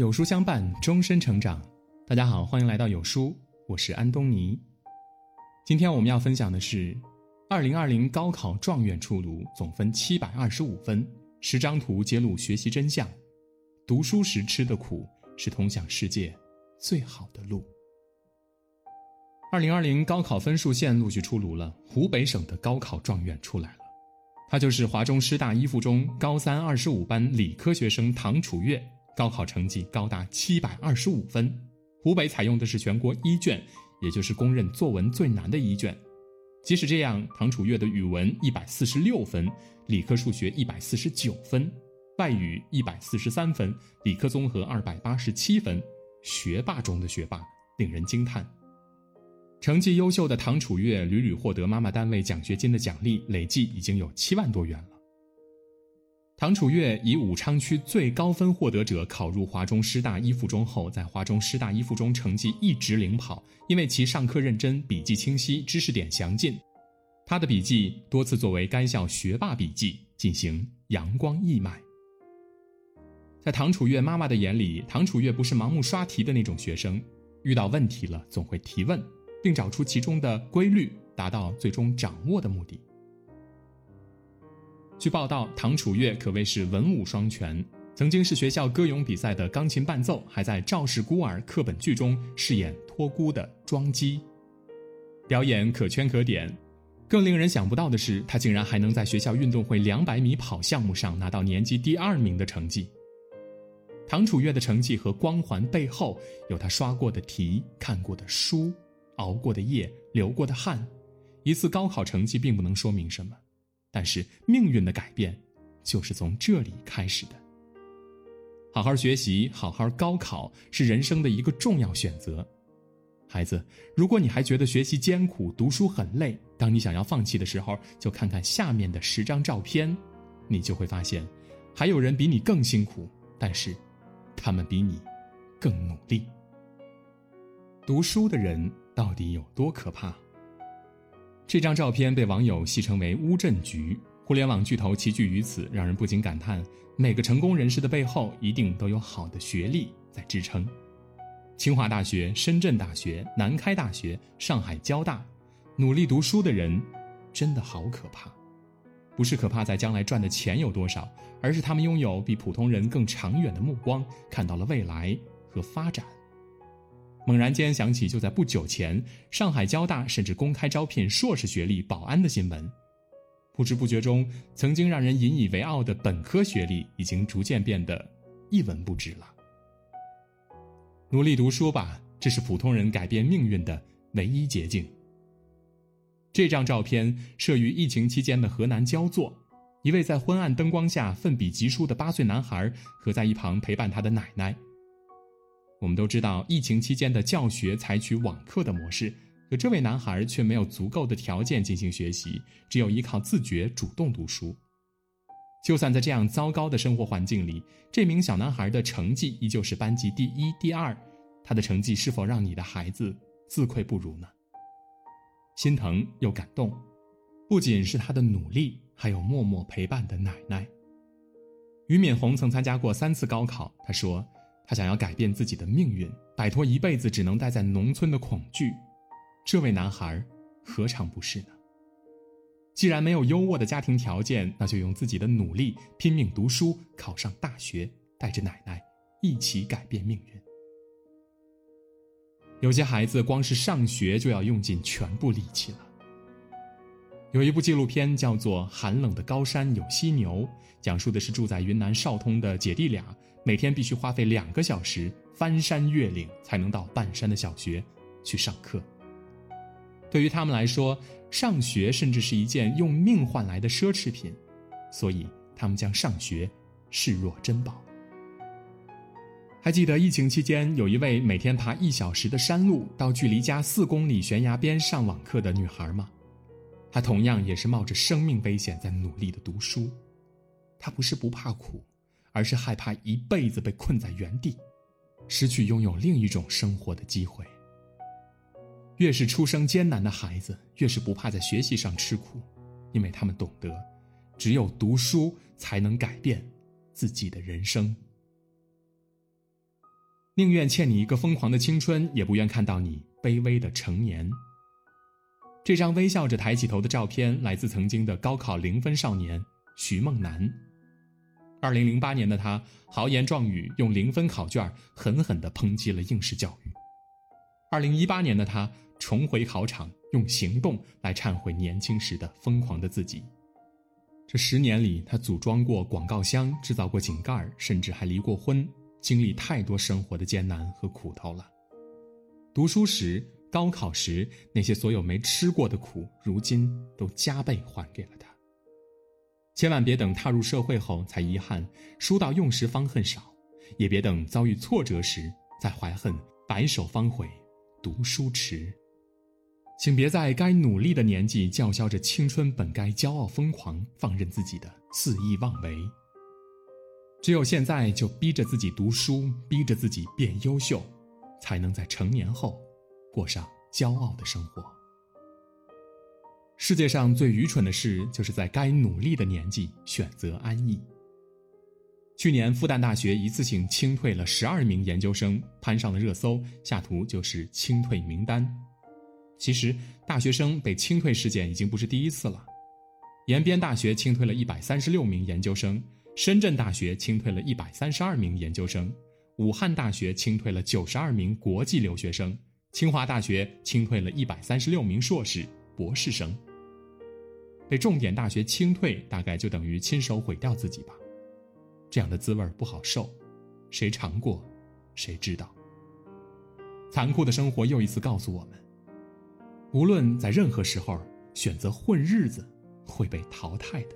有书相伴，终身成长。大家好，欢迎来到有书，我是安东尼。今天我们要分享的是，二零二零高考状元出炉，总分七百二十五分，十张图揭露学习真相。读书时吃的苦，是通向世界最好的路。二零二零高考分数线陆续出炉了，湖北省的高考状元出来了。他就是华中师大一附中高三二十五班理科学生唐楚月，高考成绩高达七百二十五分。湖北采用的是全国一卷，也就是公认作文最难的一卷。即使这样，唐楚月的语文一百四十六分，理科数学一百四十九分，外语一百四十三分，理科综合二百八十七分，学霸中的学霸，令人惊叹。成绩优秀的唐楚月屡屡获得妈妈单位奖学金的奖励，累计已经有七万多元了。唐楚月以武昌区最高分获得者考入华中师大一附中后，在华中师大一附中成绩一直领跑，因为其上课认真、笔记清晰、知识点详尽。他的笔记多次作为该校学霸笔记进行阳光义卖。在唐楚月妈妈的眼里，唐楚月不是盲目刷题的那种学生，遇到问题了总会提问。并找出其中的规律，达到最终掌握的目的。据报道，唐楚月可谓是文武双全，曾经是学校歌咏比赛的钢琴伴奏，还在《赵氏孤儿》课本剧中饰演托孤的庄姬，表演可圈可点。更令人想不到的是，他竟然还能在学校运动会两百米跑项目上拿到年级第二名的成绩。唐楚月的成绩和光环背后，有他刷过的题、看过的书。熬过的夜，流过的汗，一次高考成绩并不能说明什么，但是命运的改变，就是从这里开始的。好好学习，好好高考，是人生的一个重要选择。孩子，如果你还觉得学习艰苦，读书很累，当你想要放弃的时候，就看看下面的十张照片，你就会发现，还有人比你更辛苦，但是，他们比你更努力。读书的人。到底有多可怕？这张照片被网友戏称为“乌镇局”，互联网巨头齐聚于此，让人不禁感叹：每个成功人士的背后一定都有好的学历在支撑。清华大学、深圳大学、南开大学、上海交大，努力读书的人真的好可怕。不是可怕在将来赚的钱有多少，而是他们拥有比普通人更长远的目光，看到了未来和发展。猛然间想起，就在不久前，上海交大甚至公开招聘硕士学历保安的新闻。不知不觉中，曾经让人引以为傲的本科学历，已经逐渐变得一文不值了。努力读书吧，这是普通人改变命运的唯一捷径。这张照片摄于疫情期间的河南焦作，一位在昏暗灯光下奋笔疾书的八岁男孩，和在一旁陪伴他的奶奶。我们都知道，疫情期间的教学采取网课的模式，可这位男孩却没有足够的条件进行学习，只有依靠自觉主动读书。就算在这样糟糕的生活环境里，这名小男孩的成绩依旧是班级第一、第二。他的成绩是否让你的孩子自愧不如呢？心疼又感动，不仅是他的努力，还有默默陪伴的奶奶。俞敏洪曾参加过三次高考，他说。他想要改变自己的命运，摆脱一辈子只能待在农村的恐惧。这位男孩何尝不是呢？既然没有优渥的家庭条件，那就用自己的努力拼命读书，考上大学，带着奶奶一起改变命运。有些孩子光是上学就要用尽全部力气了。有一部纪录片叫做《寒冷的高山有犀牛》，讲述的是住在云南昭通的姐弟俩。每天必须花费两个小时翻山越岭才能到半山的小学去上课。对于他们来说，上学甚至是一件用命换来的奢侈品，所以他们将上学视若珍宝。还记得疫情期间，有一位每天爬一小时的山路到距离家四公里悬崖边上网课的女孩吗？她同样也是冒着生命危险在努力的读书。她不是不怕苦。而是害怕一辈子被困在原地，失去拥有另一种生活的机会。越是出生艰难的孩子，越是不怕在学习上吃苦，因为他们懂得，只有读书才能改变自己的人生。宁愿欠你一个疯狂的青春，也不愿看到你卑微的成年。这张微笑着抬起头的照片，来自曾经的高考零分少年徐梦楠。二零零八年的他豪言壮语，用零分考卷狠狠地抨击了应试教育。二零一八年的他重回考场，用行动来忏悔年轻时的疯狂的自己。这十年里，他组装过广告箱，制造过井盖，甚至还离过婚，经历太多生活的艰难和苦头了。读书时。高考时那些所有没吃过的苦，如今都加倍还给了他。千万别等踏入社会后才遗憾书到用时方恨少，也别等遭遇挫折时再怀恨白首方悔读书迟。请别在该努力的年纪叫嚣着青春本该骄傲疯狂，放任自己的肆意妄为。只有现在就逼着自己读书，逼着自己变优秀，才能在成年后。过上骄傲的生活。世界上最愚蠢的事，就是在该努力的年纪选择安逸。去年复旦大学一次性清退了十二名研究生，攀上了热搜。下图就是清退名单。其实，大学生被清退事件已经不是第一次了。延边大学清退了一百三十六名研究生，深圳大学清退了一百三十二名研究生，武汉大学清退了九十二名国际留学生。清华大学清退了一百三十六名硕士、博士生。被重点大学清退，大概就等于亲手毁掉自己吧。这样的滋味不好受，谁尝过，谁知道。残酷的生活又一次告诉我们：无论在任何时候选择混日子，会被淘汰的。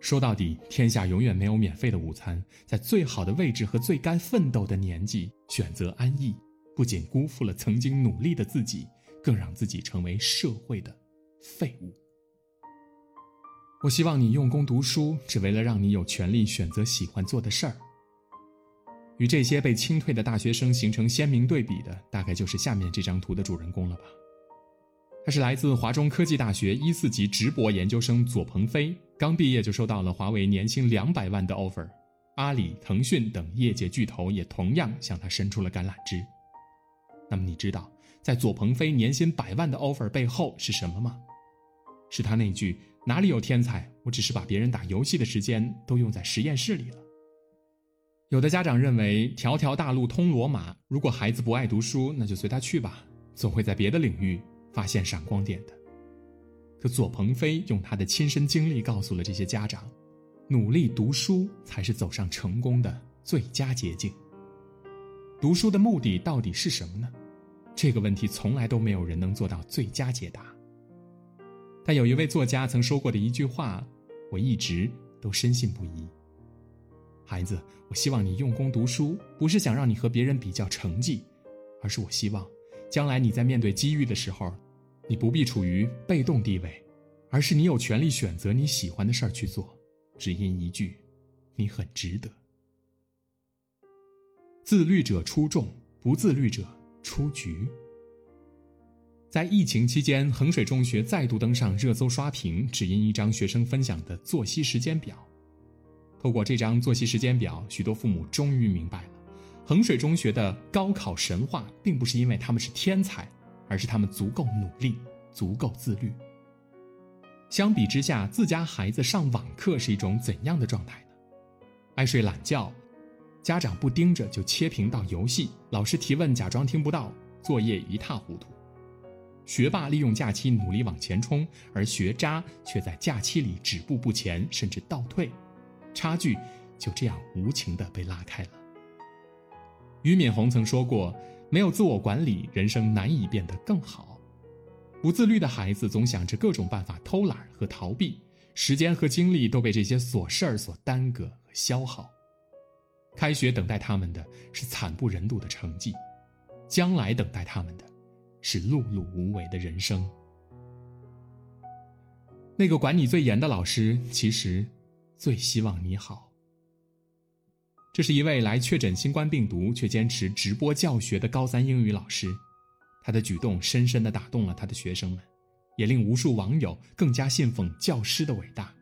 说到底，天下永远没有免费的午餐。在最好的位置和最该奋斗的年纪，选择安逸。不仅辜负了曾经努力的自己，更让自己成为社会的废物。我希望你用功读书，只为了让你有权利选择喜欢做的事儿。与这些被清退的大学生形成鲜明对比的，大概就是下面这张图的主人公了吧？他是来自华中科技大学一四级直博研究生左鹏飞，刚毕业就收到了华为年薪两百万的 offer，阿里、腾讯等业界巨头也同样向他伸出了橄榄枝。那么你知道，在左鹏飞年薪百万的 offer 背后是什么吗？是他那句“哪里有天才，我只是把别人打游戏的时间都用在实验室里了。”有的家长认为，条条大路通罗马，如果孩子不爱读书，那就随他去吧，总会在别的领域发现闪光点的。可左鹏飞用他的亲身经历告诉了这些家长，努力读书才是走上成功的最佳捷径。读书的目的到底是什么呢？这个问题从来都没有人能做到最佳解答。但有一位作家曾说过的一句话，我一直都深信不疑。孩子，我希望你用功读书，不是想让你和别人比较成绩，而是我希望，将来你在面对机遇的时候，你不必处于被动地位，而是你有权利选择你喜欢的事儿去做，只因一句，你很值得。自律者出众，不自律者出局。在疫情期间，衡水中学再度登上热搜刷屏，只因一张学生分享的作息时间表。透过这张作息时间表，许多父母终于明白了，衡水中学的高考神话，并不是因为他们是天才，而是他们足够努力，足够自律。相比之下，自家孩子上网课是一种怎样的状态呢？爱睡懒觉。家长不盯着就切屏到游戏，老师提问假装听不到，作业一塌糊涂。学霸利用假期努力往前冲，而学渣却在假期里止步不前，甚至倒退，差距就这样无情地被拉开了。俞敏洪曾说过：“没有自我管理，人生难以变得更好。”不自律的孩子总想着各种办法偷懒和逃避，时间和精力都被这些琐事儿所耽搁和消耗。开学等待他们的是惨不忍睹的成绩，将来等待他们的，是碌碌无为的人生。那个管你最严的老师，其实最希望你好。这是一位来确诊新冠病毒却坚持直播教学的高三英语老师，他的举动深深的打动了他的学生们，也令无数网友更加信奉教师的伟大。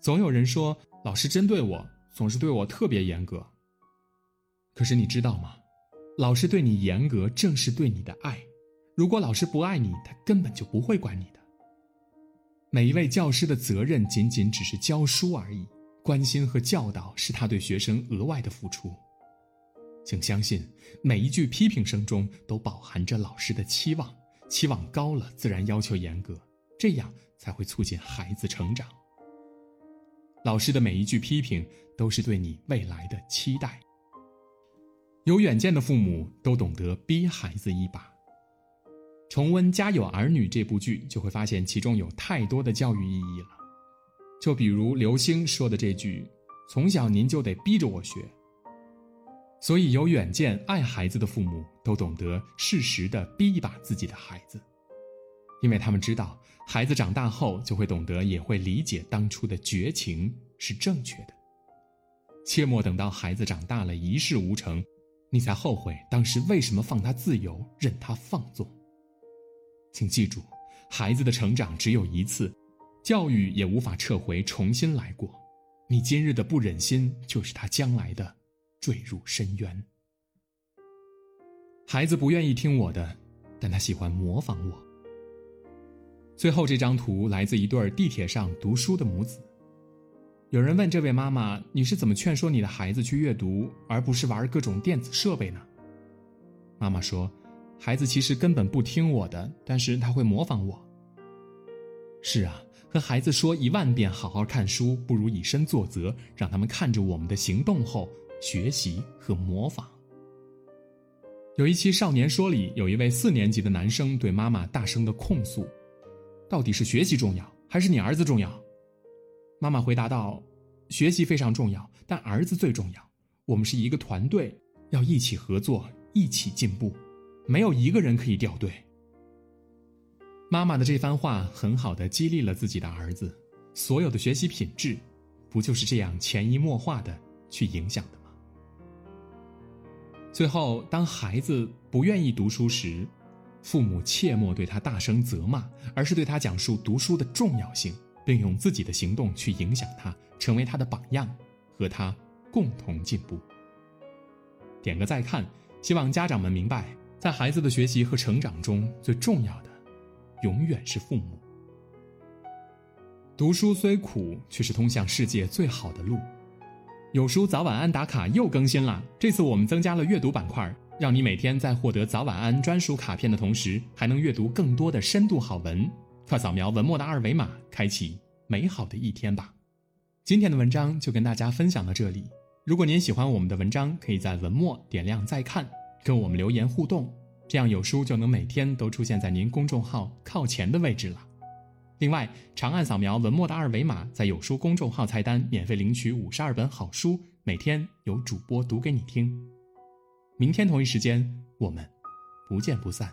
总有人说，老师针对我。总是对我特别严格，可是你知道吗？老师对你严格，正是对你的爱。如果老师不爱你，他根本就不会管你的。每一位教师的责任仅仅只是教书而已，关心和教导是他对学生额外的付出。请相信，每一句批评声中都饱含着老师的期望，期望高了，自然要求严格，这样才会促进孩子成长。老师的每一句批评都是对你未来的期待。有远见的父母都懂得逼孩子一把。重温《家有儿女》这部剧，就会发现其中有太多的教育意义了。就比如刘星说的这句：“从小您就得逼着我学。”所以，有远见、爱孩子的父母都懂得适时的逼一把自己的孩子，因为他们知道，孩子长大后就会懂得，也会理解当初的绝情是正确的。切莫等到孩子长大了一事无成，你才后悔当时为什么放他自由，任他放纵。请记住，孩子的成长只有一次，教育也无法撤回，重新来过。你今日的不忍心，就是他将来的坠入深渊。孩子不愿意听我的，但他喜欢模仿我。最后这张图来自一对地铁上读书的母子。有人问这位妈妈：“你是怎么劝说你的孩子去阅读，而不是玩各种电子设备呢？”妈妈说。孩子其实根本不听我的，但是他会模仿我。是啊，和孩子说一万遍好好看书，不如以身作则，让他们看着我们的行动后学习和模仿。有一期《少年说》里，有一位四年级的男生对妈妈大声的控诉：“到底是学习重要，还是你儿子重要？”妈妈回答道：“学习非常重要，但儿子最重要。我们是一个团队，要一起合作，一起进步。”没有一个人可以掉队。妈妈的这番话很好的激励了自己的儿子，所有的学习品质，不就是这样潜移默化的去影响的吗？最后，当孩子不愿意读书时，父母切莫对他大声责骂，而是对他讲述读书的重要性，并用自己的行动去影响他，成为他的榜样，和他共同进步。点个再看，希望家长们明白。在孩子的学习和成长中，最重要的，永远是父母。读书虽苦，却是通向世界最好的路。有书早晚安打卡又更新了，这次我们增加了阅读板块，让你每天在获得早晚安专属卡片的同时，还能阅读更多的深度好文。快扫描文末的二维码，开启美好的一天吧。今天的文章就跟大家分享到这里。如果您喜欢我们的文章，可以在文末点亮再看。跟我们留言互动，这样有书就能每天都出现在您公众号靠前的位置了。另外，长按扫描文末的二维码，在有书公众号菜单免费领取五十二本好书，每天有主播读给你听。明天同一时间，我们不见不散。